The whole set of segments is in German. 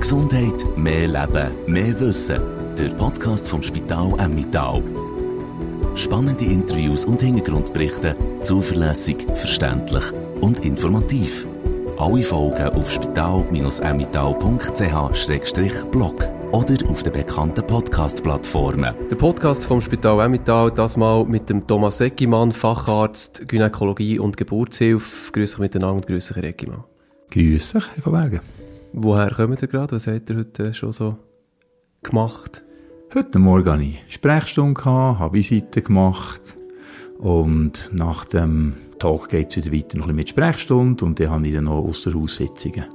Gesundheit, mehr Leben, mehr Wissen. Der Podcast vom Spital Emmittal. Spannende Interviews und Hintergrundberichte, zuverlässig, verständlich und informativ. Alle Folgen auf spital-emmittal.ch-blog oder auf den bekannten Podcast-Plattformen. Der Podcast vom Spital Emmittal, das mal mit dem Thomas Eckimann, Facharzt Gynäkologie und Geburtshilfe. Grüß dich miteinander und grüß dich, Herr Eckimann. Grüß dich, Herr von Bergen. Woher kommt ihr gerade? Was habt ihr heute schon so gemacht? Heute Morgen hatte ich Sprechstunde, habe Visite gemacht und nach dem Tag geht es wieder weiter noch ein bisschen mit Sprechstunde und dann habe ich dann noch Ausserhaussitzungen.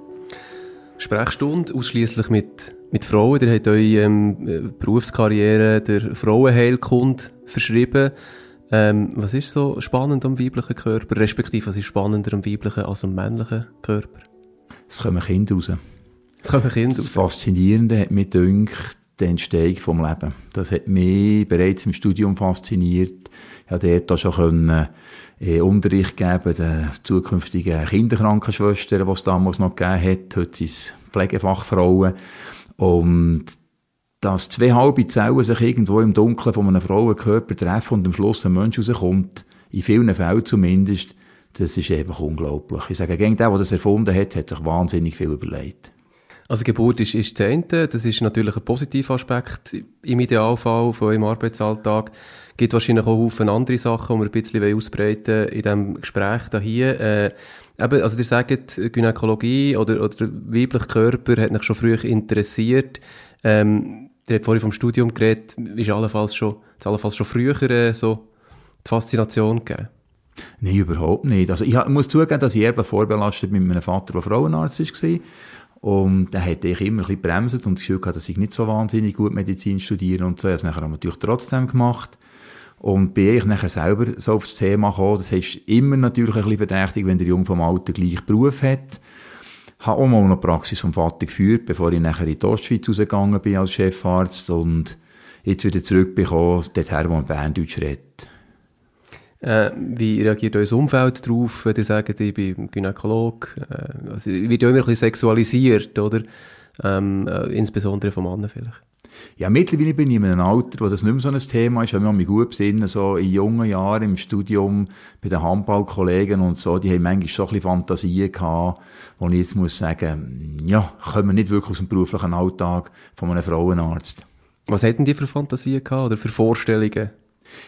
Sprechstunde ausschließlich mit, mit Frauen. Ihr habt eure ähm, Berufskarriere der Frauenheilkunde verschrieben. Ähm, was ist so spannend am weiblichen Körper? Respektive, was ist spannender am weiblichen als am männlichen Körper? Es kommen Kinder raus. Es kommen Kinder Das Faszinierende hat mich gedacht, die Entstehung vom Leben. Das hat mich bereits im Studium fasziniert. Ich konnte dort schon können, äh, Unterricht geben den zukünftigen Kinderkrankenschwestern, die es damals noch gegeben hat. Heute sind es Pflegefachfrauen. Und dass zwei halbe Zellen sich irgendwo im Dunkeln von einem Frauenkörper treffen und am Schluss ein Mensch rauskommt, in vielen Fällen zumindest, das ist einfach unglaublich. Ich sage, gegen der, der das erfunden hat, hat sich wahnsinnig viel überlegt. Also Geburt ist, ist eine. Das ist natürlich ein positiver Aspekt im Idealfall von eurem Arbeitsalltag. Es gibt wahrscheinlich auch Haufen andere Sachen, die wir ein bisschen ausbreiten in diesem Gespräch hier. Äh, eben, also ihr sagt, Gynäkologie oder, oder der weibliche Körper hat mich schon früh interessiert. Ähm, ihr habt vorhin vom Studium geredet, ist allenfalls schon, ist allenfalls schon früher äh, so die Faszination gegeben? Nein, überhaupt nicht. Also ich muss zugeben, dass ich eher vorbelastet mit meinem Vater, der Frauenarzt war. Und der hat ich immer ein bisschen bremset und das Gefühl gehabt, dass ich nicht so wahnsinnig gut Medizin studiere und so. Ich habe es nachher natürlich trotzdem gemacht. Und bin ich nachher selber so auf das Thema gekommen. Das heißt, immer natürlich ein bisschen verdächtig, wenn der Junge vom Alter gleich Beruf hat. Habe auch mal eine Praxis vom Vater geführt, bevor ich nachher in die Ostschweiz rausgegangen bin als Chefarzt und jetzt wieder zurückbekommen, dorthin, wo man Berndeutsch redet. Äh, wie reagiert euer Umfeld darauf, wenn ihr sagt, ich bin Gynäkolog? Äh, also, wird ja immer ein bisschen sexualisiert, oder? Ähm, äh, insbesondere vom Mann vielleicht. Ja, mittlerweile bin ich in einem Alter, wo das nicht mehr so ein Thema ist. Wenn wir mich gut besinnen, so in jungen Jahren im Studium bei den Handballkollegen und so, die haben manchmal schon ein bisschen Fantasien gehabt, wo ich jetzt muss sagen, ja, kommen wir nicht wirklich aus dem beruflichen Alltag von einem Frauenarzt. Was hätten die für Fantasien gehabt oder für Vorstellungen?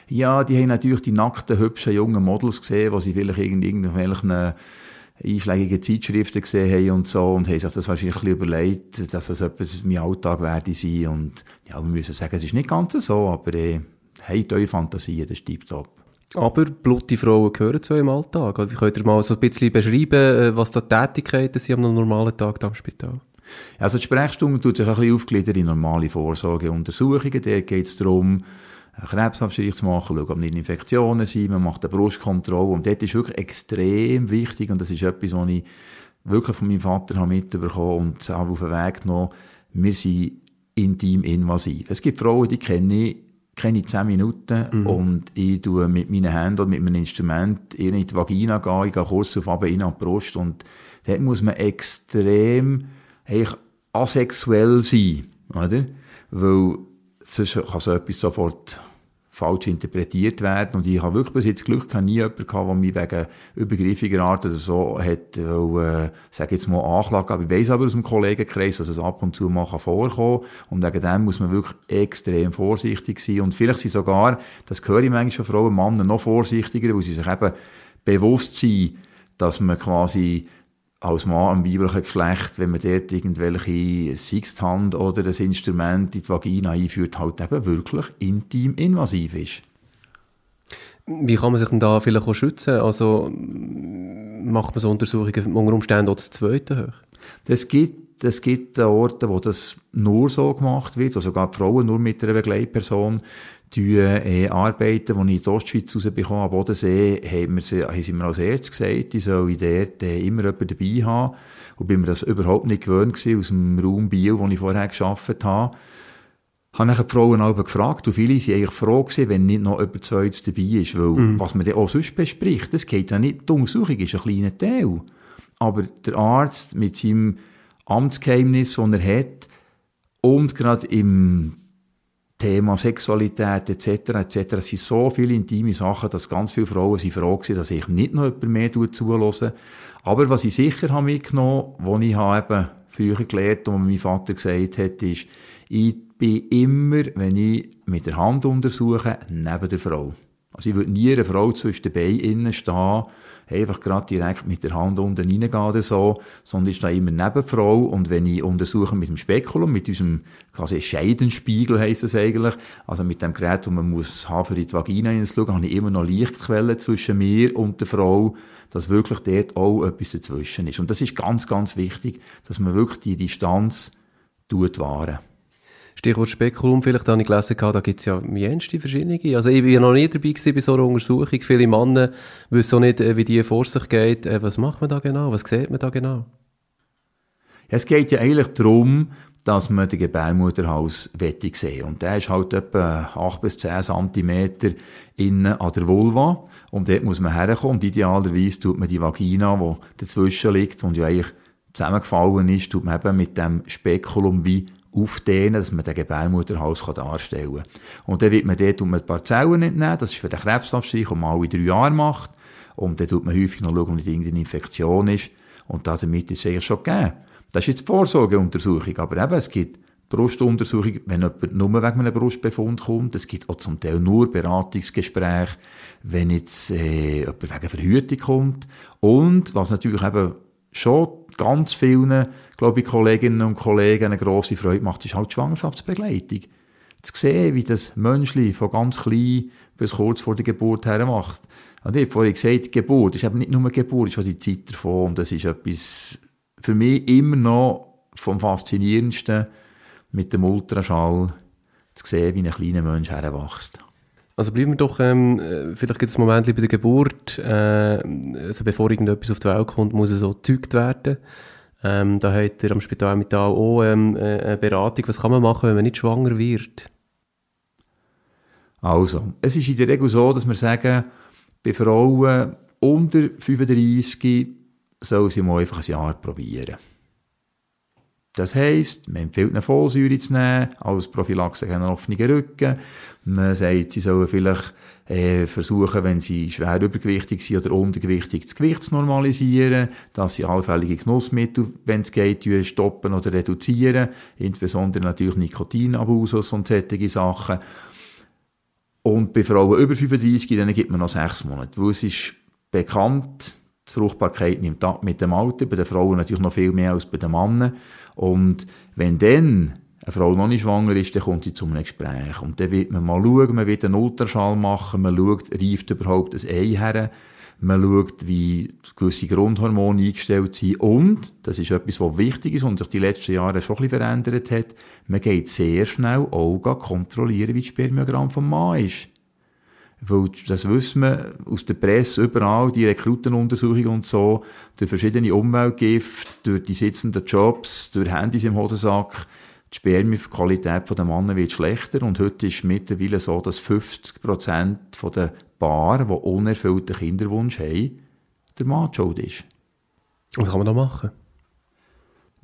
Ja, die haben natürlich die nackten, hübschen, jungen Models gesehen, die sie vielleicht in irgendwelchen einschlägigen Zeitschriften gesehen haben und so und haben sich das wahrscheinlich ein bisschen überlegt, dass das etwas mein Alltag werde sein und ja, wir müssen sagen, es ist nicht ganz so, aber äh, habt eure Fantasie, das ist tiptop. Aber blutige Frauen gehören zu eurem Alltag. Wie könnt ihr mal so ein bisschen beschreiben, was da Tätigkeiten sind am normalen Tag da im Spital? Also die Sprechstunde tut sich ein bisschen aufgliedern in normale Vorsorgeuntersuchungen. Da geht es darum, zu machen, schauen, ob nicht Infektionen sind, man macht eine Brustkontrolle und dort ist wirklich extrem wichtig und das ist etwas, was ich wirklich von meinem Vater habe mitbekommen und habe auf den Weg genommen, wir sind intim invasiv. Es gibt Frauen, die kenne ich, kenne ich 10 Minuten mhm. und ich tue mit meinen Händen oder mit meinem Instrument in die Vagina gehen, ich gehe kurz auf runter, in die Brust und dort muss man extrem asexuell sein, oder? Weil sonst kann so etwas sofort falsch interpretiert werden. Und ich habe wirklich bis jetzt Glück gehabt, nie jemanden gehabt, der mich wegen übergriffiger Art oder so hat, weil, äh, sag jetzt mal, Anklage Aber ich weiss aber aus dem Kollegenkreis, dass es ab und zu mal vorkommen kann. Und wegen dem muss man wirklich extrem vorsichtig sein. Und vielleicht sind sogar, das höre ich manchmal von Frauen, Männer noch vorsichtiger, weil sie sich eben bewusst sind, dass man quasi als Mann am weiblichen Geschlecht, wenn man dort irgendwelche Sixthand oder ein Instrument in die Vagina einführt, halt eben wirklich intim invasiv ist. Wie kann man sich denn da vielleicht auch schützen? Also macht man so Untersuchungen unter Umständen auch das zweite hoch? Das gibt, es gibt Orte, wo das nur so gemacht wird, wo sogar die Frauen nur mit einer Begleitperson die äh, Arbeiten, die ich in der Ostschweiz rausbekomme, am Bodensee, haben, wir, haben sie mir als erstes gesagt, ich soll dort äh, immer jemanden dabei haben. Und bin mir das überhaupt nicht gewöhnt gewesen, aus dem Raum Biel, wo ich vorher gearbeitet habe. Habe ich die Frauen auch gefragt, und viele sind eigentlich froh gewesen, wenn nicht noch jemand Zweites dabei ist, weil mhm. was man dann auch sonst bespricht, das geht ja nicht, die Untersuchung ist ein kleiner Teil. Aber der Arzt mit seinem Amtsgeheimnis, das er hat, und gerade im Thema Sexualität etc. etc. Es sind so viele intime Sachen, dass ganz viele Frauen sind froh waren, dass ich nicht noch jemand mehr zulasse. Aber was ich sicher habe mitgenommen, was ich habe eben früher gelernt und mein Vater gesagt hat, ist, ich bin immer, wenn ich mit der Hand untersuche, neben der Frau. Also ich würde nie eine Frau zwischen den Beinen stehen, einfach gerade direkt mit der Hand unten reingehen oder so, sondern ich stehe immer neben der Frau und wenn ich untersuche mit dem Spekulum, mit diesem quasi Scheidenspiegel heisst es eigentlich, also mit dem Gerät, wo man muss haben für die Vagina hineinschauen, habe ich immer noch Lichtquellen zwischen mir und der Frau, dass wirklich dort auch etwas dazwischen ist. Und das ist ganz, ganz wichtig, dass man wirklich die Distanz tut wahren. Stichwort Spekulum, vielleicht habe ich gelesen, da gibt es ja jenste verschiedene. Also ich war noch nie dabei gewesen bei so einer Untersuchung. Viele Männer wissen auch nicht, äh, wie die vor sich geht. Äh, was macht man da genau? Was sieht man da genau? Es geht ja eigentlich darum, dass man den Gebärmutterhals wettig sehen. Und der ist halt etwa 8 bis 10 cm innen an der Vulva. Und dort muss man herkommen. Und idealerweise tut man die Vagina, die dazwischen liegt und ja eigentlich zusammengefallen ist, tut man eben mit dem Spekulum wie aufdehnen, dass man den Gebärmutterhals darstellen kann. Und dann wird man dort ein paar Zellen entnehmen, das ist für den Krebsabstrich, den man alle drei Jahre macht. Und dann tut man häufig noch schauen, ob nicht irgendeine Infektion ist. Und damit ist es eigentlich schon gegeben. Das ist jetzt die Vorsorgeuntersuchung. Aber eben, es gibt Brustuntersuchung, wenn jemand nur wegen einem Brustbefund kommt. Es gibt auch zum Teil nur Beratungsgespräche, wenn jetzt äh, jemand wegen Verhütung kommt. Und was natürlich eben schon ganz vielen, glaube ich, Kolleginnen und Kollegen eine grosse Freude macht, ist halt die Schwangerschaftsbegleitung. Zu sehen, wie das Menschli von ganz klein bis kurz vor der Geburt her macht. Und ich habe vorhin gesagt, Geburt ist eben nicht nur Geburt, ist auch die Zeit davon. Und das ist etwas für mich immer noch vom Faszinierendsten mit dem Ultraschall zu sehen, wie ein kleiner Mensch heranwächst. Also bleiben wir doch, ähm, äh, vielleicht gibt es einen Moment bei der Geburt, äh, also bevor irgendetwas auf die Welt kommt, muss es so gezeugt werden. Ähm, da hat er am Spital mit auch ähm, äh, eine Beratung. Was kann man machen, wenn man nicht schwanger wird? Also, es ist in der Regel so, dass wir sagen, bei Frauen unter 35 soll sie mal einfach ein Jahr probieren. Das heisst, man empfiehlt eine Folsäure zu nehmen, als Prophylaxe gegen einen offenen Rücken. Man sagt, sie sollen vielleicht äh, versuchen, wenn sie schwer übergewichtig sind oder untergewichtig, das Gewicht zu normalisieren, dass sie allfällige Genussmittel, wenn es geht, stoppen oder reduzieren, insbesondere natürlich Nikotinabusus und solche Sachen. Und bei Frauen über 35, denen gibt man noch sechs Monate, weil es ist bekannt, die Fruchtbarkeit nimmt ab mit dem Alter, bei den Frauen natürlich noch viel mehr als bei den Männern. Und wenn dann eine Frau noch nicht schwanger ist, dann kommt sie zu einem Gespräch. Und dann wird man mal schauen, man wird einen Ultraschall machen, man schaut, reift überhaupt ein Ei her, man schaut, wie gewisse Grundhormone eingestellt sind und, das ist etwas, was wichtig ist und sich die letzten Jahre schon ein bisschen verändert hat, man geht sehr schnell auch kontrollieren, wie das Spermiogramm vom Mann ist. Weil das wissen wir aus der Presse überall, die Rekrutenuntersuchungen und so, durch verschiedene Umweltgifte, durch die sitzenden Jobs, durch Handys im Hosensack, die Spermienqualität der Männer wird schlechter und heute ist mittlerweile so, dass 50 Prozent der Paare, die unerfüllten Kinderwunsch haben, der Mann schuld ist. Was kann man da machen?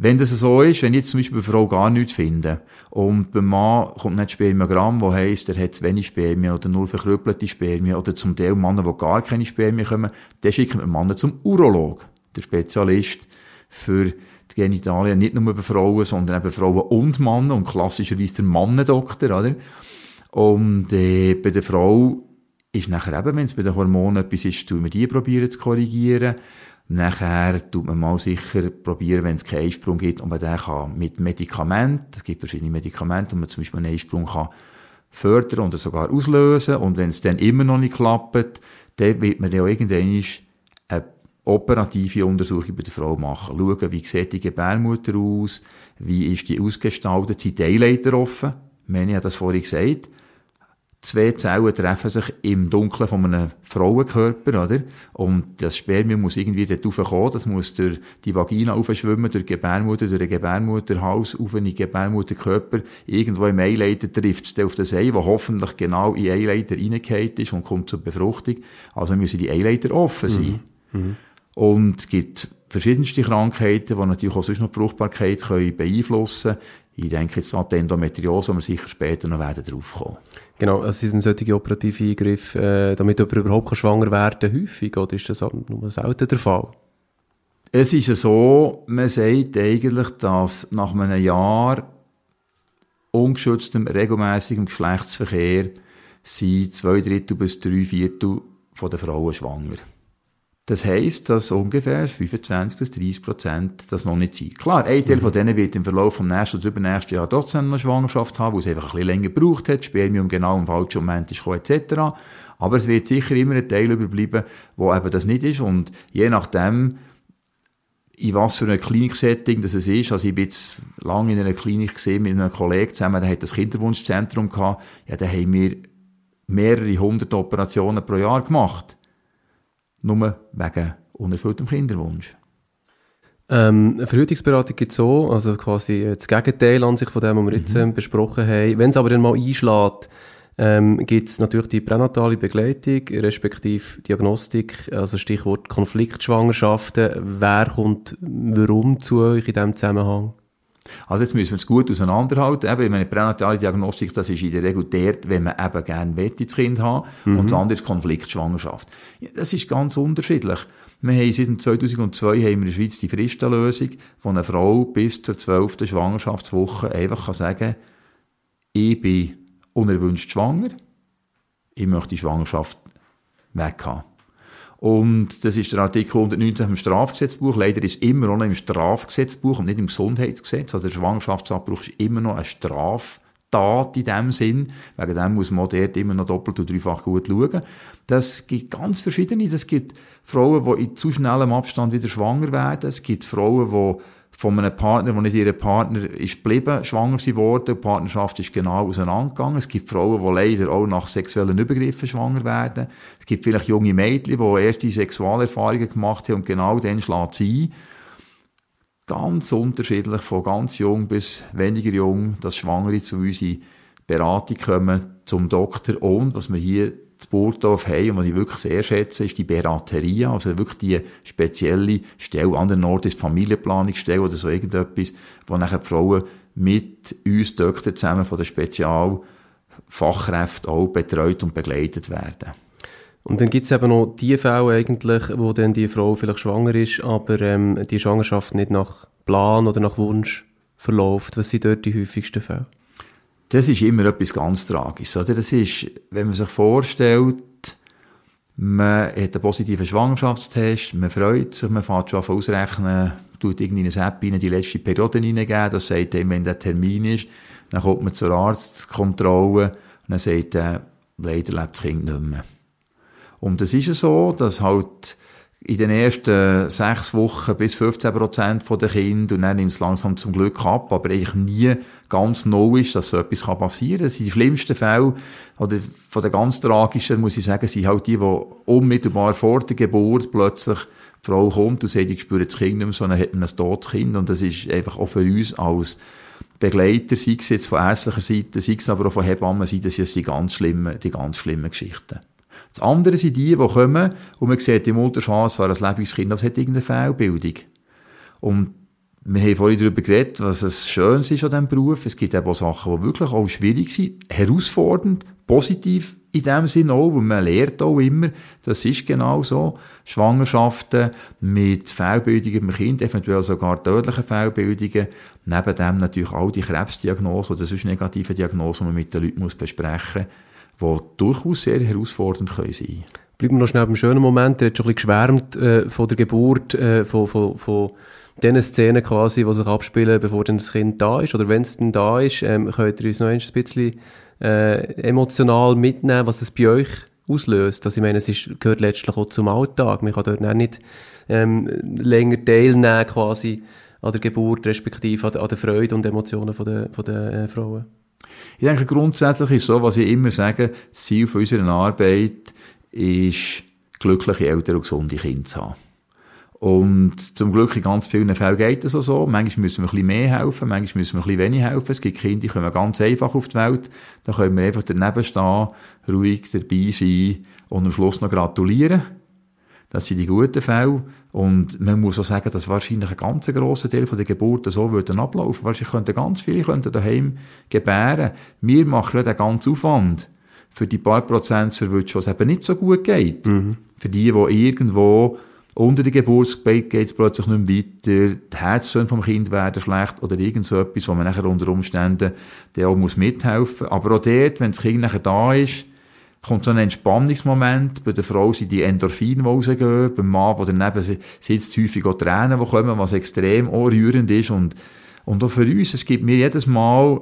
Wenn das so ist, wenn ich jetzt zum Beispiel bei Frau gar nichts finde und beim Mann kommt nicht Spermiogramm, wo heisst, er hat zu wenig Spermien oder nur verkrüppelte Spermien oder zum Teil Männer, die gar keine Spermien kommen, dann schicken wir Männer zum Urolog, der Spezialist für die Genitalien, nicht nur bei Frauen, sondern eben Frauen und Männer und klassischerweise der Mannendoktor, oder? Und äh, bei der Frau ist nachher eben, wenn es bei den Hormonen etwas ist, tun wir die probieren zu korrigieren. Nachher tut man mal sicher probieren, wenn es keinen Einsprung gibt, und man den kann mit Medikamenten, es gibt verschiedene Medikamente, wo man zum Beispiel einen Einsprung kann fördern oder sogar auslösen. Und wenn es dann immer noch nicht klappt, dann wird man ja irgendwann eine operative Untersuchung bei der Frau machen. Schauen, wie sieht die Gebärmutter aus, wie ist die ausgestaltet, sind die Eileiter offen? Meni hat das vorhin gesagt zwei Zellen treffen sich im Dunkeln von einem Frauenkörper, oder? Und das Spermium muss irgendwie dort raufkommen, das muss durch die Vagina aufschwimmen, durch die Gebärmutter, durch den Gebärmutterhals, auf in den Gebärmutterkörper. Irgendwo im Eileiter trifft es auf das Ei, wo hoffentlich genau in Eileiter reingeht ist und kommt zur Befruchtung. Also müssen die Eileiter offen sein. Mhm. Mhm. Und es gibt verschiedenste Krankheiten, die natürlich auch sonst noch die Fruchtbarkeit können beeinflussen können. Ich denke jetzt an die Endometriose, wo wir sicher später noch werden drauf kommen. Genau, es sind solche operative Eingriffe, äh, damit jemand überhaupt schwanger werden kann, häufig, oder ist das nur selten der Fall? Es ist so, man sagt eigentlich, dass nach einem Jahr ungeschütztem, regelmäßigem Geschlechtsverkehr sind zwei Drittel bis drei Viertel der Frauen schwanger. Das heisst, dass ungefähr 25 bis 30 Prozent das noch nicht sind. Klar, ein Teil mhm. von denen wird im Verlauf vom nächsten oder übernächsten Jahr trotzdem eine Schwangerschaft haben, wo es einfach ein bisschen länger gebraucht hat, Spermium genau im falschen Moment ist gekommen, etc. Aber es wird sicher immer ein Teil überbleiben, wo eben das nicht ist und je nachdem, in was für einem Kliniksetting das es ist. Also ich bin jetzt lange in einer Klinik gesehen mit einem Kollegen zusammen, der hat das Kinderwunschzentrum gehabt. Ja, da haben wir mehrere hundert Operationen pro Jahr gemacht. Nur wegen unerfülltem Kinderwunsch. Ähm, Verhütungsberatung gibt es so, also quasi das Gegenteil an sich von dem, was wir jetzt mhm. ähm, besprochen haben. Wenn es aber dann mal einschlägt, ähm, gibt es natürlich die pränatale Begleitung, respektive Diagnostik, also Stichwort Konfliktschwangerschaften. Wer kommt warum zu euch in diesem Zusammenhang? Also jetzt müssen wir es gut auseinanderhalten. Eben, ich meine, pränatale Diagnostik, das ist in der Regel dort, wenn man eben gerne will, das Kind haben mhm. und das andere ist Konfliktschwangerschaft. Ja, das ist ganz unterschiedlich. Wir haben seit 2002 haben wir in der Schweiz die Fristenlösung, wo eine Frau bis zur 12. Schwangerschaftswoche einfach kann sagen ich bin unerwünscht schwanger, ich möchte die Schwangerschaft weg haben. Und das ist der Artikel 119 im Strafgesetzbuch. Leider ist es immer noch im Strafgesetzbuch und nicht im Gesundheitsgesetz. Also der Schwangerschaftsabbruch ist immer noch eine Straftat in dem Sinn. Wegen dem muss man dort immer noch doppelt und dreifach gut schauen. Das gibt ganz verschiedene. Das gibt Frauen, die in zu schnellem Abstand wieder schwanger werden. Es gibt Frauen, die von einem Partner, der nicht ihr Partner ist geblieben, schwanger sie worden. Die Partnerschaft ist genau auseinandergegangen. Es gibt Frauen, die leider auch nach sexuellen Übergriffen schwanger werden. Es gibt vielleicht junge Mädchen, die erste Sexualerfahrungen gemacht haben und genau dann schlägt sie ein. Ganz unterschiedlich, von ganz jung bis weniger jung, dass Schwangere zu uns in Beratung kommen zum Doktor und, was wir hier in Burgdorf haben und was ich wirklich sehr schätze, ist die Berateria, also wirklich die spezielle Stelle, anderen Orten ist Familienplanungsstelle oder so irgendetwas, wo nachher die Frauen mit uns Doktor zusammen von den Spezialfachkräften auch betreut und begleitet werden. Und dann gibt es eben noch die Fälle eigentlich, wo dann die Frau vielleicht schwanger ist, aber ähm, die Schwangerschaft nicht nach Plan oder nach Wunsch verläuft. Was sind dort die häufigsten Fälle? Das ist immer etwas ganz Tragisches. Oder? Das ist, wenn man sich vorstellt, man hat einen positiven Schwangerschaftstest, man freut sich, man fährt schon auf ausrechnen, tut irgendwie eine App rein, die letzte Periode reingeben, das sagt ihm, wenn der Termin ist, dann kommt man zur Arztkontrolle und dann sagt er, leider lebt das Kind nicht mehr. Und das ist ja so, dass halt in den ersten sechs Wochen bis 15 Prozent der Kinder und dann nimmt es langsam zum Glück ab, aber eigentlich nie ganz neu ist, dass so etwas passieren kann. Das sind die schlimmsten Fälle, oder von den ganz tragischen, muss ich sagen, sind halt die, die unmittelbar vor der Geburt plötzlich die Frau kommt und sagt, ich spüre das Kind nicht mehr, sondern hat man ein totes Kind und das ist einfach auch für uns als Begleiter, sei es jetzt von ärztlicher Seite, sei es aber auch von Hebammenseite, das sind die ganz schlimmen, die ganz schlimmen Geschichten. Das andere sind die, die kommen und man sieht im Ultraschall, es war ein lebendiges Kind, das hat irgendeine Fehlbildung. Und wir haben vorhin darüber geredet, was es Schönes ist an diesem Beruf. Es gibt eben auch Sachen, die wirklich auch schwierig sind, herausfordernd, positiv in dem Sinne auch, weil man lernt auch immer, das ist genau so. Schwangerschaften mit Fehlbildungen im Kind, eventuell sogar tödlichen Fehlbildungen, neben dem natürlich auch die Krebsdiagnose oder sonst negative Diagnosen, die man mit den Leuten besprechen muss die durchaus sehr herausfordernd können sein Bleiben wir noch schnell beim schönen Moment. Er hat schon ein bisschen geschwärmt äh, von der Geburt, äh, von, von, von den Szenen quasi, die sich abspielen, bevor dann das Kind da ist. Oder wenn es dann da ist, ähm, könnt ihr uns noch ein bisschen äh, emotional mitnehmen, was das bei euch auslöst. Also ich meine, es ist, gehört letztlich auch zum Alltag. Man kann dort nicht ähm, länger teilnehmen quasi an der Geburt, respektive an, an der Freude und Emotionen von der, von der äh, Frauen. Ich denke, grundsätzlich ist so, was ich immer sage, das Ziel von unserer Arbeit ist, glückliche Eltern und gesunde Kinder zu haben. Und zum Glück in ganz vielen Fällen geht es auch so. Manchmal müssen wir ein bisschen mehr helfen, manchmal müssen wir ein bisschen weniger helfen. Es gibt Kinder, die kommen ganz einfach auf die Welt. Da können wir einfach daneben stehen, ruhig dabei sein und am Schluss noch gratulieren. Das sind die guten Fälle. Und man muss auch sagen, dass wahrscheinlich ein ganz grosser Teil der Geburten so würden ablaufen. Wahrscheinlich könnten ganz viele könnten daheim gebären. Wir machen ja den ganzen Aufwand für die paar Prozent, für die es eben nicht so gut geht. Mhm. Für die, die irgendwo unter der Geburtsbett geht es plötzlich nicht mehr weiter, die Herztöne vom Kind werden schlecht oder irgend so etwas, wo man nachher unter Umständen der auch muss mithelfen muss. Aber auch dort, wenn das Kind nachher da ist, kommt so ein Entspannungsmoment. Bei der Frau sind die Endorphine, die rausgehen. Beim Mann, der daneben sitzt, häufig auch Tränen, die kommen, was extrem rührend ist. Und, und auch für uns, es gibt mir jedes Mal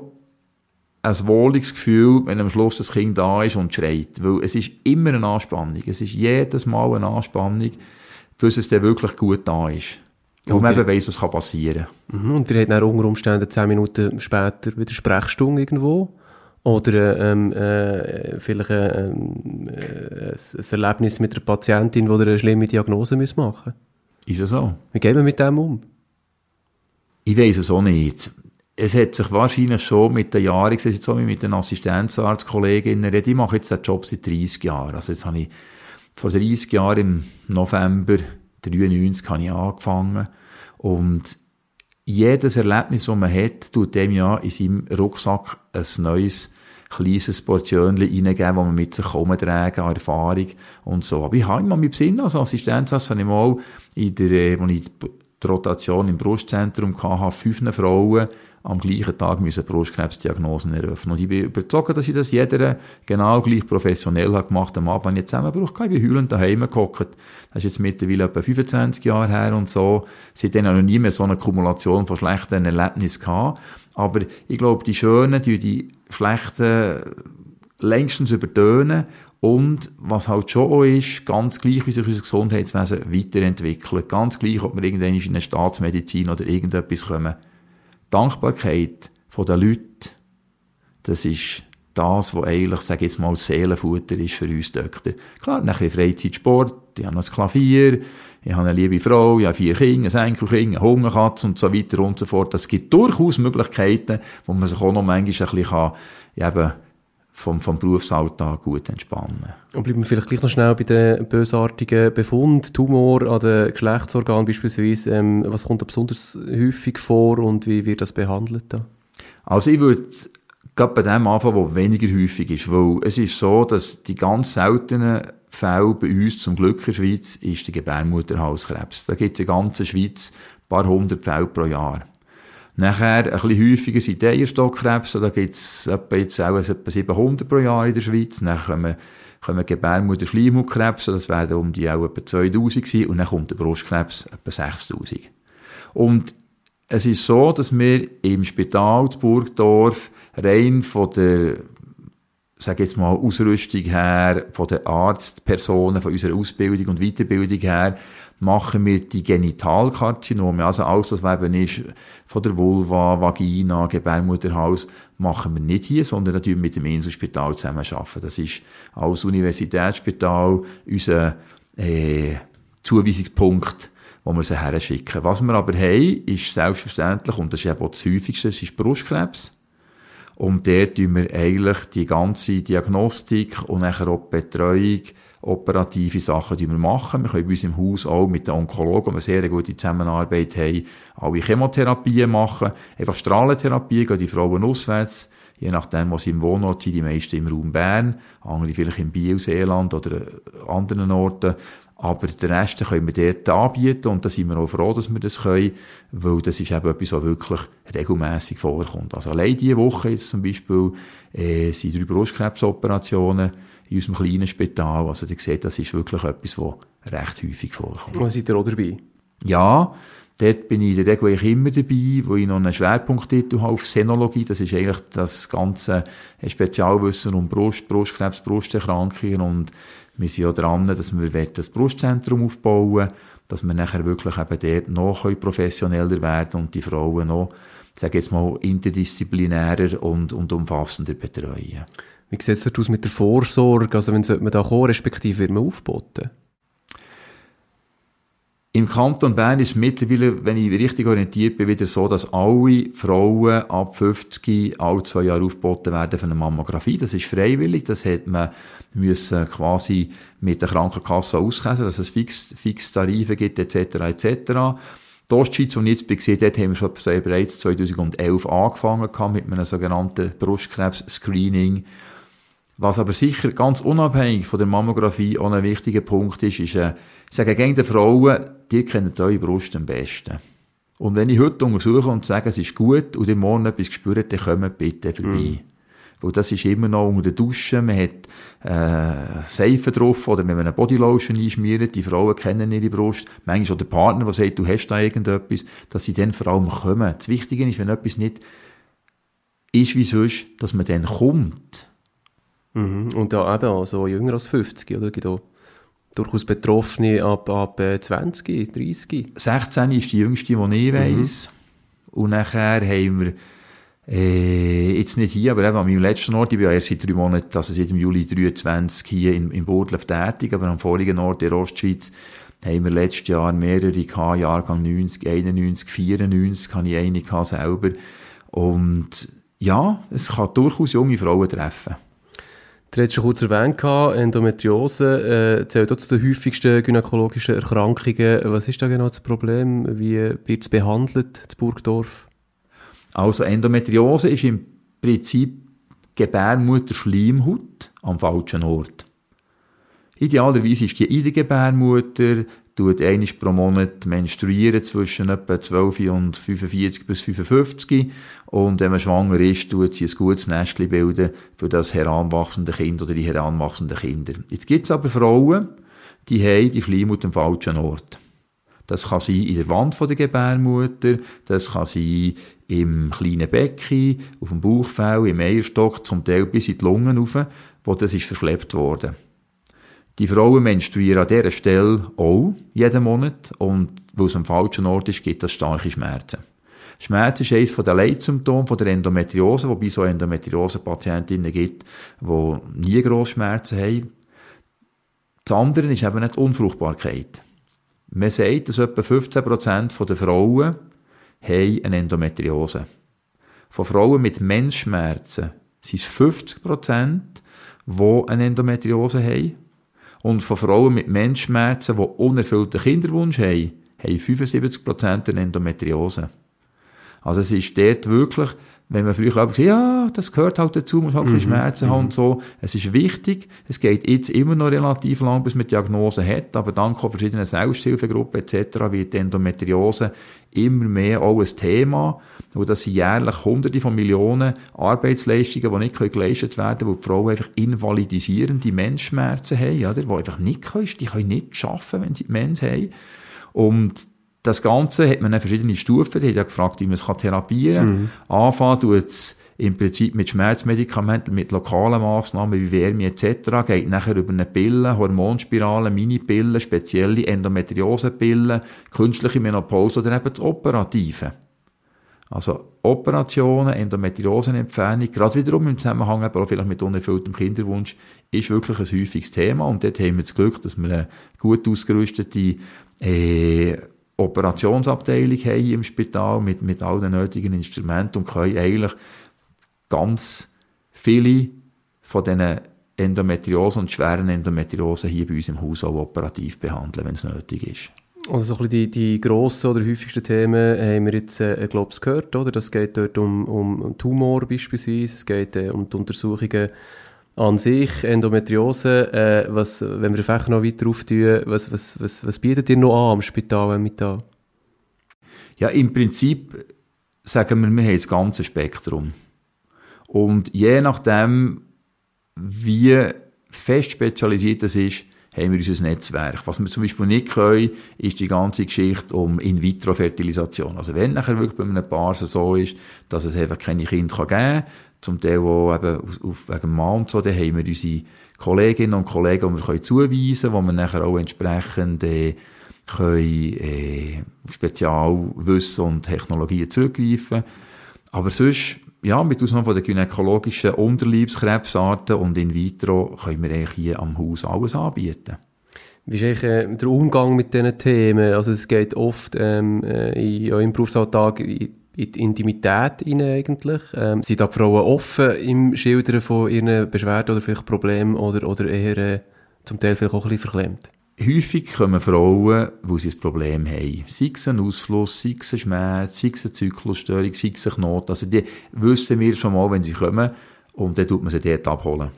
ein wohliges Gefühl, wenn am Schluss das Kind da ist und schreit. Weil es ist immer eine Anspannung. Es ist jedes Mal eine Anspannung bis es dann wirklich gut da ist. Und man eben weiss, was passieren kann. Mhm, und ihr habt dann unter Umständen zehn Minuten später wieder Sprechstunde irgendwo? Oder ähm, äh, vielleicht äh, ähm, äh, ein Erlebnis mit einer Patientin, die eine schlimme Diagnose machen muss? Ist ja so. Wie gehen wir mit dem um? Ich weiß es auch nicht. Es hat sich wahrscheinlich schon mit den Jahren, ich sehe jetzt so wie mit den Assistenzarztkolleginnen, ich mache jetzt den Job seit 30 Jahren. Also jetzt habe ich vor 30 Jahren im November 93 habe ich angefangen und jedes Erlebnis, das man hat, tut dem ja in seinem Rucksack ein neues kleines Portionchen reingeben, das man mit sich herumtragen an Erfahrung und so. Aber ich habe immer mit Sinn als Assistenz, das habe ich mal in der, äh, als ich die Rotation im Brustzentrum hatte, fünf Frauen am gleichen Tag müssen Brustkrebsdiagnosen eröffnen. Und ich bin überzeugt, dass ich das jeder genau gleich professionell hat gemacht Am Abend habe ich Zusammenbruch gehabt. Ich bin heulend daheim gehockt. Das ist jetzt mittlerweile etwa 25 Jahre her und so. Seitdem habe ich noch nie mehr so eine Kumulation von schlechten Erlebnissen gehabt. Aber ich glaube, die Schönen, die, die schlechten längstens übertönen und was halt schon auch ist, ganz gleich, wie sich unser Gesundheitswesen weiterentwickelt, ganz gleich, ob wir irgendwann in eine Staatsmedizin oder irgendetwas kommen, Dankbarkeit der Leute, das ist das, was eigentlich, sage jetzt mal, Seelenfutter ist für uns Doktor. Klar, ein Freizeitsport, ich habe noch ein Klavier, ich habe eine liebe Frau, ich habe vier Kinder, ein Enkelkind, eine Hungerkatze und so weiter und so fort. Es gibt durchaus Möglichkeiten, wo man sich auch noch manchmal ein bisschen eben, vom, vom Berufsalltag gut entspannen. Und bleiben wir vielleicht gleich noch schnell bei den bösartigen Befund, Tumor an den Geschlechtsorganen beispielsweise. Ähm, was kommt da besonders häufig vor und wie wird das behandelt da? Also ich würde gerade bei dem anfangen, was weniger häufig ist, weil es ist so, dass die ganz seltenen Fälle bei uns, zum Glück in der Schweiz, ist der Gebärmutterhalskrebs. Da gibt es in der ganzen Schweiz ein paar hundert Fälle pro Jahr. Nachher, ein bisschen häufiger sind die Eierstockkrebse, da gibt es etwa jetzt auch etwa 700 pro Jahr in der Schweiz. Dann kommen, kommen Gebärmutter-Schleimhautkrebse, das werden um die auch etwa 2000 sein. Und dann kommt der Brustkrebs etwa 6000. Und es ist so, dass wir im Spital Burgdorf rein von der sage jetzt mal, Ausrüstung her, von den Arztpersonen, von unserer Ausbildung und Weiterbildung her, machen wir die Genitalkarzinome, also alles, was eben ist, von der Vulva, Vagina, Gebärmutterhals, machen wir nicht hier, sondern natürlich mit dem Inselspital zusammenarbeiten. Das ist als Universitätsspital unser äh, Zuweisungspunkt, wo wir sie her schicken. Was wir aber haben, ist selbstverständlich, und das ist eben auch das Häufigste, ist Brustkrebs. Und dort tun wir eigentlich die ganze Diagnostik und nachher auch die Betreuung, operative Sachen, die wir machen. Wir können bei uns im Haus auch mit den Onkologen, wo wir sehr gute Zusammenarbeit haben, alle Chemotherapien machen. Einfach Strahlentherapie, gehen die Frauen auswärts, je nachdem, wo sie im Wohnort sind, die meisten im Raum Bern, andere vielleicht im Biel, oder anderen Orten. Aber den Rest können wir dort anbieten und da sind wir auch froh, dass wir das können, weil das ist eben etwas, was wirklich regelmäßig vorkommt. Also allein diese Woche jetzt zum Beispiel äh, sind drei Brustkrebsoperationen in unserem kleinen Spital. Also ihr seht, das ist wirklich etwas, was recht häufig vorkommt. Und seid ihr auch dabei? Ja, dort bin ich in der Regel immer dabei, wo ich noch einen Schwerpunkttitel habe auf Senologie. Das ist eigentlich das ganze Spezialwissen um Brust, Brustkrebs, Brusterkrankungen und wir sind ja dran, dass wir das Brustzentrum aufbauen wollen, dass wir nachher wirklich eben dort noch professioneller werden und die Frauen noch, sage jetzt mal, interdisziplinärer und, und umfassender betreuen. Wie sieht es aus mit der Vorsorge? Also, wenn sollte man da kommen, respektive wird man aufboten? Im Kanton Bern ist es mittlerweile, wenn ich richtig orientiert bin, wieder so, dass alle Frauen ab 50 alle zwei Jahre aufgeboten werden für eine Mammographie. Das ist freiwillig. Das hat man müssen quasi mit der Krankenkasse auskäsen, dass es Fix, Fixtarife gibt, etc., etc. Die Ostschweiz, die ich jetzt gesehen dort haben wir schon bereits 2011 angefangen mit einem sogenannten Brustkrebs-Screening. Was aber sicher ganz unabhängig von der Mammographie auch ein wichtiger Punkt ist, ist, äh, ich sage gegen die Frauen, die kennen eure Brust am besten. Und wenn ich heute untersuche und sage, es ist gut und ihr morgen etwas spürt, dann kommt bitte vorbei. Mhm. Weil das ist immer noch unter der Dusche, man hat äh, Seife drauf oder wenn man eine Bodylotion einschmiert, die Frauen kennen ihre Brust, manchmal auch der Partner, der sagt, du hast da irgendetwas, dass sie dann vor allem kommen. Das Wichtige ist, wenn etwas nicht ist wie sonst, dass man dann kommt. Mhm. Und da eben auch so jünger als 50, oder? Gibt durchaus Betroffene ab, ab 20, 30. 16 ist die jüngste, die ich weiss. Mhm. Und nachher haben wir, äh, jetzt nicht hier, aber eben an meinem letzten Ort, ich bin ja erst seit drei Monaten, also seit dem Juli 23 hier in, in Burdlev tätig, aber am vorigen Ort der Ostschweiz haben wir letztes Jahr mehrere gehabt, Jahrgang 90, 91, 94, habe ich eine gehabt selber. Und ja, es kann durchaus junge Frauen treffen. Du hast schon kurz erwähnt, Endometriose äh, zählt auch zu den häufigsten gynäkologischen Erkrankungen. Was ist da genau das Problem? Wie wird es behandelt, das Burgdorf? Also Endometriose ist im Prinzip Gebärmutterschleimhaut am falschen Ort. Idealerweise ist die in der Gebärmutter, tut einmal pro Monat menstruieren zwischen etwa 12 und 45 bis 55 und wenn man schwanger ist, tut sie ein gutes Nestchen bilden für das heranwachsende Kind oder die heranwachsenden Kinder. Jetzt gibt es aber Frauen, die haben die Schleimhaut am falschen Ort. Das kann sein in der Wand der Gebärmutter, das kann sein im kleinen Becken, auf dem Bauchfell, im Eierstock, zum Teil bis in die Lungen rauf, wo das ist verschleppt worden. Die Frauen menstruieren an dieser Stelle auch jeden Monat und weil es am falschen Ort ist, gibt es starke Schmerzen. Schmerz ist eines der Leitsymptome der Endometriose, wobei es so Endometriose-Patientinnen gibt, die nie grosse Schmerzen haben. Das andere ist eben nicht die Unfruchtbarkeit. Man sagt, dass etwa 15% der Frauen haben eine Endometriose. Von Frauen mit Mensschmerzen sind es 50%, die eine Endometriose haben. Und von Frauen mit Menschschmerzen, die unerfüllten Kinderwunsch haben, haben 75% eine Endometriose. Also es ist dort wirklich, wenn man früher glaubt, ja, das gehört halt dazu, muss halt mhm. Schmerzen mhm. haben und so. Es ist wichtig, es geht jetzt immer noch relativ lang, bis man Diagnose hat, aber dank von verschiedenen Selbsthilfegruppen etc. wird Endometriose immer mehr auch ein Thema. Und das sind jährlich hunderte von Millionen Arbeitsleistungen, die nicht geleistet werden können, weil die Frauen einfach invalidisierende Menschschmerzen haben, oder? die einfach nicht können, die können nicht arbeiten, wenn sie Mens haben. Und das Ganze hat man dann verschiedene Stufen. Die hat ja gefragt, wie man es therapieren kann. Mhm. Anfangen tut es im Prinzip mit Schmerzmedikamenten, mit lokalen Massnahmen wie Wärme etc. Geht nachher über eine Pille, Hormonspirale, Minipillen, spezielle Endometriosepillen, künstliche Menopause oder eben das Operative. Also Operationen, Endometriosenentfernung, gerade wiederum im Zusammenhang aber auch vielleicht mit unerfülltem Kinderwunsch, ist wirklich ein häufiges Thema und dort haben wir das Glück, dass wir eine gut ausgerüstete äh, Operationsabteilung haben hier im Spital mit, mit all den nötigen Instrumenten und können eigentlich ganz viele von diesen Endometriose und schweren Endometriose hier bei uns im Haus auch operativ behandeln, wenn es nötig ist. Also so ein die, die grossen oder häufigsten Themen haben wir jetzt, äh, glaube ich, gehört? Das geht dort um, um Tumor beispielsweise, es geht äh, um die Untersuchungen an sich, Endometriose, äh, was, wenn wir vielleicht noch weiter auftun, was, was, was, was bietet ihr noch an am Spital mit da? Ja, im Prinzip sagen wir, wir haben das ganze Spektrum. Und je nachdem, wie fest spezialisiert das ist, haben wir unser Netzwerk. Was wir zum Beispiel nicht können, ist die ganze Geschichte um In-vitro-Fertilisation. Also wenn nachher wirklich bei einem Paar so ist, dass es einfach keine Kinder geben kann, zum Teil auch eben auf, auf, wegen Mann und so, dann haben wir unsere Kolleginnen und Kollegen, die wir können zuweisen können, wo wir nachher auch entsprechend äh, können, äh, Spezialwissen und Technologien zurückgreifen Aber sonst, ja, mit Ausnahme von den gynäkologischen Unterleibskrebsarten und in vitro können wir eigentlich hier am Haus alles anbieten. Wie ist eigentlich äh, der Umgang mit diesen Themen? Also es geht oft ähm, äh, in eurem Berufsalltag in die Intimität hinein eigentlich. Ähm, sind da die Frauen offen im Schildern von ihren Beschwerden oder vielleicht Problemen oder, oder eher äh, zum Teil vielleicht auch ein bisschen verklemmt? Häufig kommen Frauen, wo sie ein Problem haben. Sei es ein Ausfluss, sei es ein Schmerz, sei es eine Zyklusstörung, sei es eine Not. Also die wissen wir schon mal, wenn sie kommen und dann tut man sie dort abholen.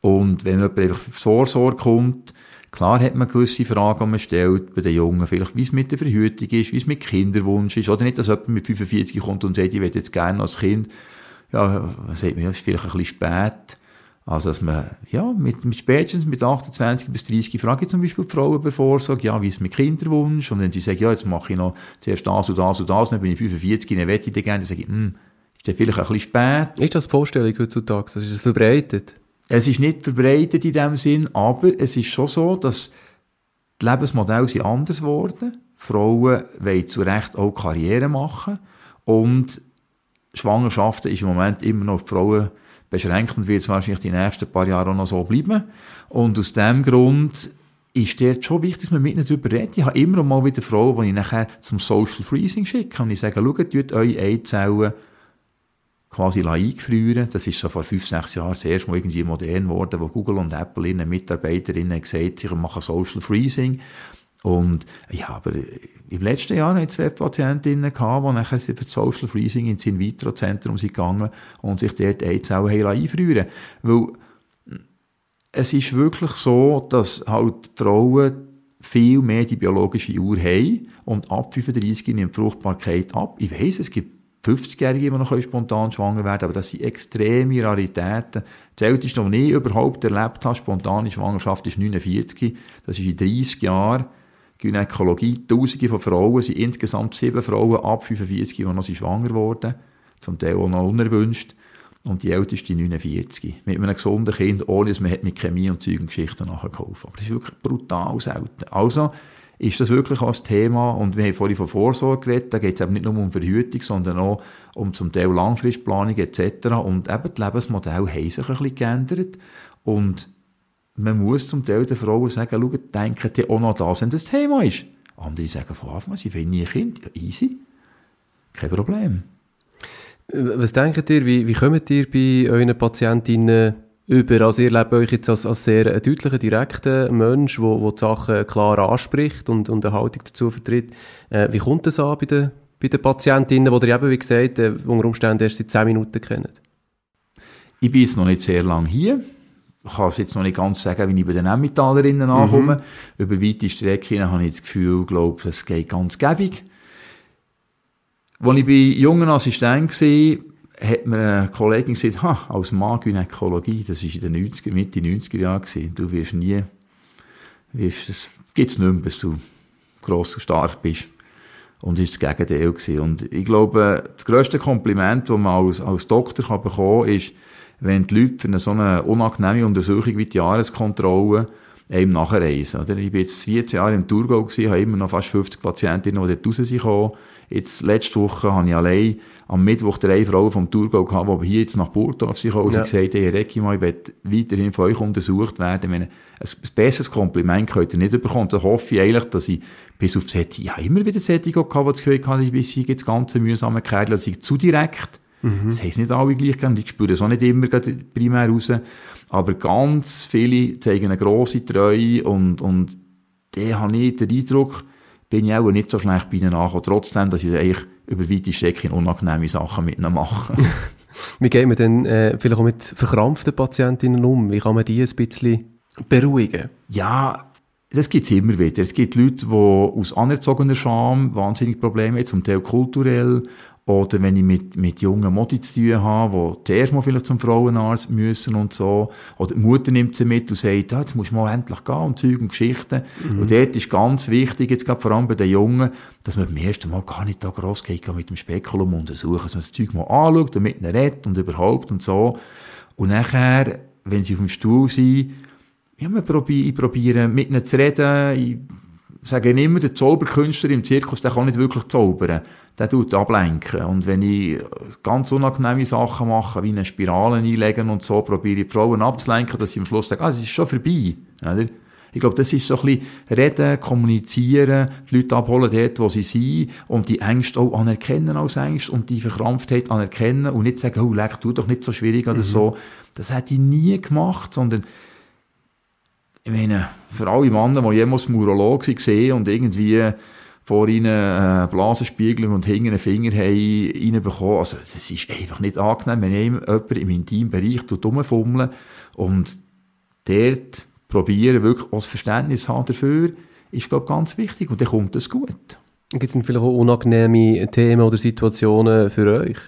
Und wenn jemand einfach Vorsorge kommt, klar hat man gewisse Fragen, die man stellt bei den Jungen, vielleicht wie es mit der Verhütung ist, wie es mit Kinderwunsch ist, oder nicht, dass jemand mit 45 kommt und sagt, ich möchte jetzt gerne als Kind, ja, sagt man, ja, ist vielleicht ein bisschen spät. Also, dass man, ja, mit, mit spätestens mit 28 bis 30 frage ich zum Beispiel die Frauen bei Vorsorge, ja, wie ist mit Kinderwunsch? Und wenn sie sagen, ja, jetzt mache ich noch zuerst das und das und das, dann bin ich 45, dann möchte ich dann gerne, dann sage ich, hm, ist das vielleicht ein bisschen spät? Ist das die Vorstellung heutzutage? Das ist das verbreitet? Es ist nicht verbreitet in dem Sinn, aber es ist schon so, dass die Lebensmodelle sind anders geworden. Frauen wollen zu Recht auch Karriere machen und Schwangerschaften ist im Moment immer noch auf Frauen beschränkt und wird es wahrscheinlich die nächsten paar Jahre auch noch so bleiben. Und aus dem Grund ist dort schon wichtig, dass man mit ihnen darüber redet. Ich habe immer mal wieder Frauen, die ich nachher zum Social Freezing schicke und ich sage, schaut, tut eure Eizellen quasi eingefrieren. Das ist so vor fünf, sechs Jahren das erste Mal irgendwie modern geworden, wo Google und Apple ihren Mitarbeiterinnen gesagt sie machen Social Freezing. Und ja, aber im letzten Jahr hatte ich zwei Patientinnen, gehabt, die nachher für das Social Freezing ins In-vitro-Zentrum sind gegangen und sich dort Eizellen einfrieren Weil es ist wirklich so, dass halt Frauen viel mehr die biologische Uhr haben und ab 35 nimmt die Fruchtbarkeit ab. Ich weiss, es gibt 50-Jährige, die noch spontan schwanger werden aber das sind extreme Raritäten. Das älteste, was ich überhaupt erlebt habe, spontane Schwangerschaft, ist 49. Das ist in 30 Jahren. Gynäkologie, Tausende von Frauen, sind insgesamt sieben Frauen ab 45, die noch schwanger wurden, zum Teil auch noch unerwünscht. Und die älteste 49. Mit einem gesunden Kind, ohne dass man mit Chemie und Zeugengeschichten nachgeholfen Aber das ist wirklich brutal selten. Also ist das wirklich auch ein Thema. Und wir haben vorhin von Vorsorge geredet. Da geht es eben nicht nur um Verhütung, sondern auch um zum Teil Langfristplanung etc. Und eben die Lebensmodelle haben sich ein bisschen geändert. Und man muss zum Teil den Frauen sagen, schau, denken die auch noch das, wenn das Thema ist. Andere sagen von Anfang an, sie wollen nie ein Kind. Ja, easy. Kein Problem. Was denkt ihr, wie, wie kommt ihr bei euren Patientinnen über? Also ihr lebt euch jetzt als, als sehr deutlicher, direkter Mensch, der wo, wo die Sachen klar anspricht und, und eine Haltung dazu vertritt. Äh, wie kommt das an bei den, bei den Patientinnen, die ihr eben, wie gesagt, äh, unter Umständen erst seit 10 Minuten kennt? Ich bin jetzt noch nicht sehr lange hier ich kann es jetzt noch nicht ganz sagen, wie ich bei den Emmentalerinnen mhm. ankomme. Über weite Strecken habe ich das Gefühl, glaube, es geht ganz gäbig. Als ich bei jungen Assistenten war, hat mir eine Kollegin gesagt, ha, als Mann Gynäkologie, das war in den 90er, Mitte 90er Jahren, du wirst nie, wirst, das gibt's nicht mehr, bis du gross und stark bist. Und das war das Gegenteil. Und ich glaube, das grösste Kompliment, das man als, als Doktor kann bekommen kann, ist, wenn die Leute für eine so eine unangenehme Untersuchung wie die Jahreskontrolle einem nachreisen. Oder? Ich bin jetzt 14 Jahre im Thurgau habe immer noch fast 50 Patientinnen, die dort raus sind Jetzt, letzte Woche, habe ich allein am Mittwoch drei Frauen vom Thurgau gehabt, die hier jetzt nach Burgdorf sind und ja. gesagt haben, mal, ich will weiterhin von euch untersucht werden. meine, ein, ein besseres Kompliment könnt ihr nicht bekommen. Da hoffe ich eigentlich, dass ich bis auf das ich habe immer wieder Sättigung gehabt, die das Gefühl hatte, ich bin jetzt ganz mühsame Kerl, und zu direkt Mhm. Das heisst nicht alle gleich gern, die spüren es auch nicht immer primär raus. Aber ganz viele zeigen eine grosse Treue und, und da habe ich den Eindruck, bin ich auch nicht so schlecht bei ihnen nachgekommen, trotzdem, dass ich eigentlich über weite Strecken unangenehme Sachen mit ihnen mache. Wie geht man denn äh, vielleicht auch mit verkrampften Patientinnen um? Wie kann man die ein bisschen beruhigen? Ja, das gibt es immer wieder. Es gibt Leute, die aus anerzogener Scham wahnsinnig Probleme haben, zum Teil kulturell oder wenn ich mit, mit jungen Modi zu tun habe, die zuerst mal vielleicht zum Frauenarzt müssen und so. Oder die Mutter nimmt sie mit und sagt, ah, jetzt musst du mal endlich gehen und Zeug und Geschichten. Mhm. Und dort ist ganz wichtig, jetzt gerade vor allem bei den Jungen, dass man beim ersten Mal gar nicht da gross geht, mit dem Spekulum untersuchen, dass man das Zeug mal anschaut und mit ihnen redet und überhaupt und so. Und nachher, wenn sie auf dem Stuhl sind, ja, ich probiere mit ihnen zu reden, ich sage immer, der Zauberkünstler im Zirkus, der kann nicht wirklich zaubern der tut ablenken. Und wenn ich ganz unangenehme Sachen mache, wie eine Spirale einlegen und so, probiere ich die Frauen abzulenken, dass sie am Schluss sagen, ah, es ist schon vorbei. Oder? Ich glaube, das ist so ein bisschen reden, kommunizieren, die Leute abholen dort, wo sie sind und die Ängste auch anerkennen als Ängste und die Verkrampftheit anerkennen und nicht sagen, oh, leck, tu doch nicht so schwierig oder mhm. so. Das hätte ich nie gemacht, sondern ich meine, für alle Männer, die jemals Murolog waren und irgendwie vor ihnen äh, Blasenspiegelung und hinten einen Finger haben reinbekommen. Also, das ist einfach nicht angenehm, wenn jemand im intimen Bereich rumfummeln und dort probieren, wirklich auch das Verständnis haben dafür, ist, glaube ich, ganz wichtig. Und dann kommt es gut. Gibt es vielleicht auch unangenehme Themen oder Situationen für euch,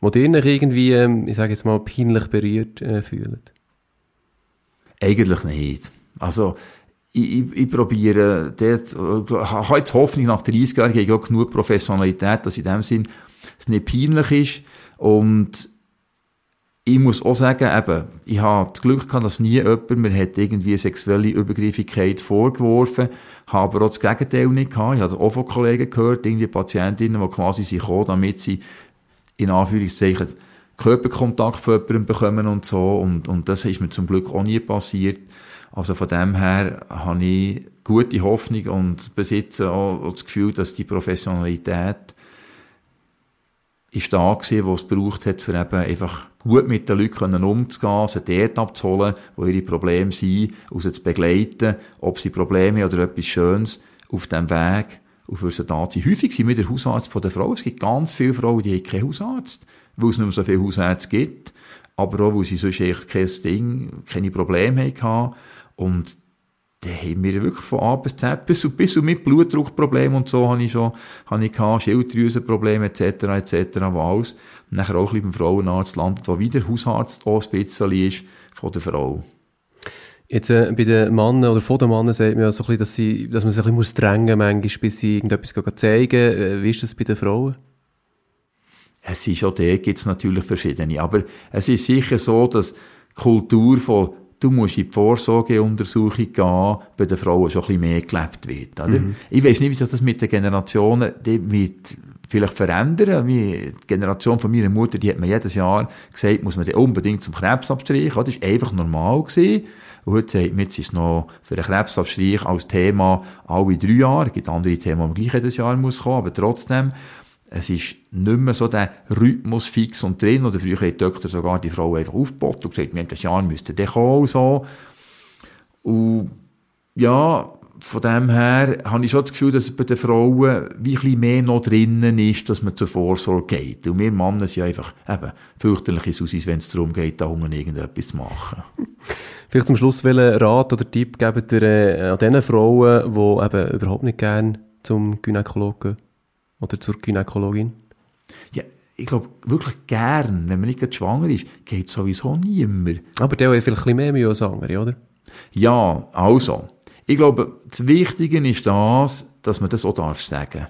wo ihr euch irgendwie, ähm, ich sage jetzt mal, peinlich berührt äh, fühlt? Eigentlich nicht. Also, ich, ich, probiere, dort, äh, habe jetzt Hoffnung, nach 30 Jahren habe ich auch genug Professionalität, dass in dem Sinn es nicht peinlich ist. Und ich muss auch sagen, eben, ich habe das Glück gehabt, dass nie jemand mir hat irgendwie sexuelle Übergriffigkeit vorgeworfen, habe aber auch das Gegenteil nicht gehabt. Ich habe auch von Kollegen gehört, irgendwie Patientinnen, die quasi sind gekommen, damit sie in Anführungszeichen Körperkontakt von jemandem bekommen und so. Und, und das ist mir zum Glück auch nie passiert. Also von dem her habe ich gute Hoffnung und besitze auch das Gefühl, dass die Professionalität ist da gewesen, wo es braucht hat, für eben einfach gut mit den Leuten umzugehen, sie dort abzuholen, wo ihre Probleme sind, und sie zu begleiten, ob sie Probleme oder etwas Schönes auf dem Weg, und für sie da sind. Häufig sind wir der Hausarzt von der Frau. Es gibt ganz viele Frauen, die haben keinen Hausarzt, weil es nicht mehr so viele Hausärzte gibt, aber auch, weil sie sonst echt kein Ding, keine Probleme hatten. Und dann haben wir wirklich von A bis Z, bis, bis mit Blutdruckproblemen und so habe ich schon, habe ich gehabt, Schilddrüsenprobleme etc. etc. alles nachher auch beim Frauenarzt landet, wo wieder Hausarzt auch ein bisschen ist von der Frau. Jetzt äh, bei den Männern oder von den Männern sagt man ja so ein bisschen, dass, sie, dass man sich ein bisschen drängen muss, manchmal, bis sie irgendetwas zeigen äh, Wie ist das bei den Frauen? Es ist auch der gibt es natürlich verschiedene, aber es ist sicher so, dass die Kultur von du musst in die Vorsorgeuntersuchung gehen, bei den Frauen schon ein bisschen mehr gelebt wird. Oder? Mhm. Ich weiß nicht, wie sich das mit den Generationen mit vielleicht verändern. Die Generation von meiner Mutter, die hat mir jedes Jahr gesagt, muss man unbedingt zum Krebsabstrich. Das war einfach normal. Gewesen. Und heute sagt man, jetzt ist noch für den Krebsabstrich als Thema alle drei Jahre. Es gibt andere Themen, die man gleich jedes Jahr muss kommen, aber trotzdem, es ist nicht mehr so der Rhythmus fix und drin. Oder früher hat die Doktor sogar die Frau einfach aufgebaut und gesagt, wir haben das Jahr müsste der kommen so. Und ja, von dem her habe ich schon das Gefühl, dass bei den Frauen wie ein mehr noch drinnen ist, dass man zur Vorsorge geht. Und wir Männer sind einfach eben fürchterliche Susis, wenn es darum geht, da unten irgendetwas zu machen. Vielleicht zum Schluss, welchen Rat oder Tipp gebt ihr äh, an diesen Frauen, die eben überhaupt nicht gerne zum Gynäkologen oder zur Gynäkologin? Ja, ich glaube, wirklich gern, wenn man nicht schwanger ist, geht sowieso niemand. Aber der hat vielleicht ein mehr Mühe als andere, oder? Ja, also. Ich glaube, das Wichtige ist das, dass man das auch darf sagen.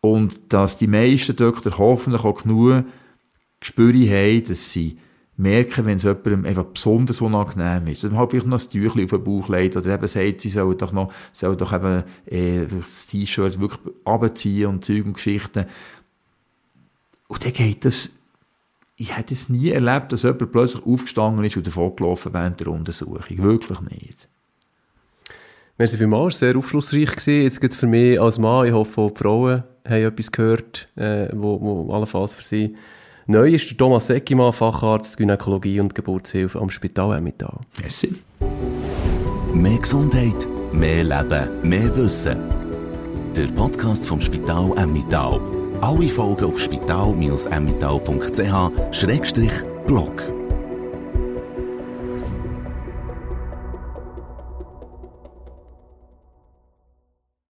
Und dass die meisten Doktor hoffentlich auch genug Gespür haben, dass sie merken, wenn es jemandem einfach besonders unangenehm ist. Dass man halt vielleicht noch ein Tüchlein auf den Bauch legt oder eben sagt, sie soll doch noch, soll doch eben äh, das T-Shirt wirklich abziehen und Zeug und Geschichten. Und dann geht das, ich hätte es nie erlebt, dass jemand plötzlich aufgestanden ist und davon gelaufen während der Untersuchung. Wirklich nicht. Merci vielmals, sehr aufschlussreich gewesen. Jetzt geht für mich als Mann, ich hoffe auch die Frauen haben etwas gehört, äh, wo, wo allenfalls für sie Neu ist der Thomas Seckimann, Facharzt Gynäkologie und Geburtshilfe am Spital Emmental. Merci. Mehr Gesundheit, mehr Leben, mehr Wissen. Der Podcast vom Spital Emmental. Alle Folgen auf spital-emmental.ch-blog.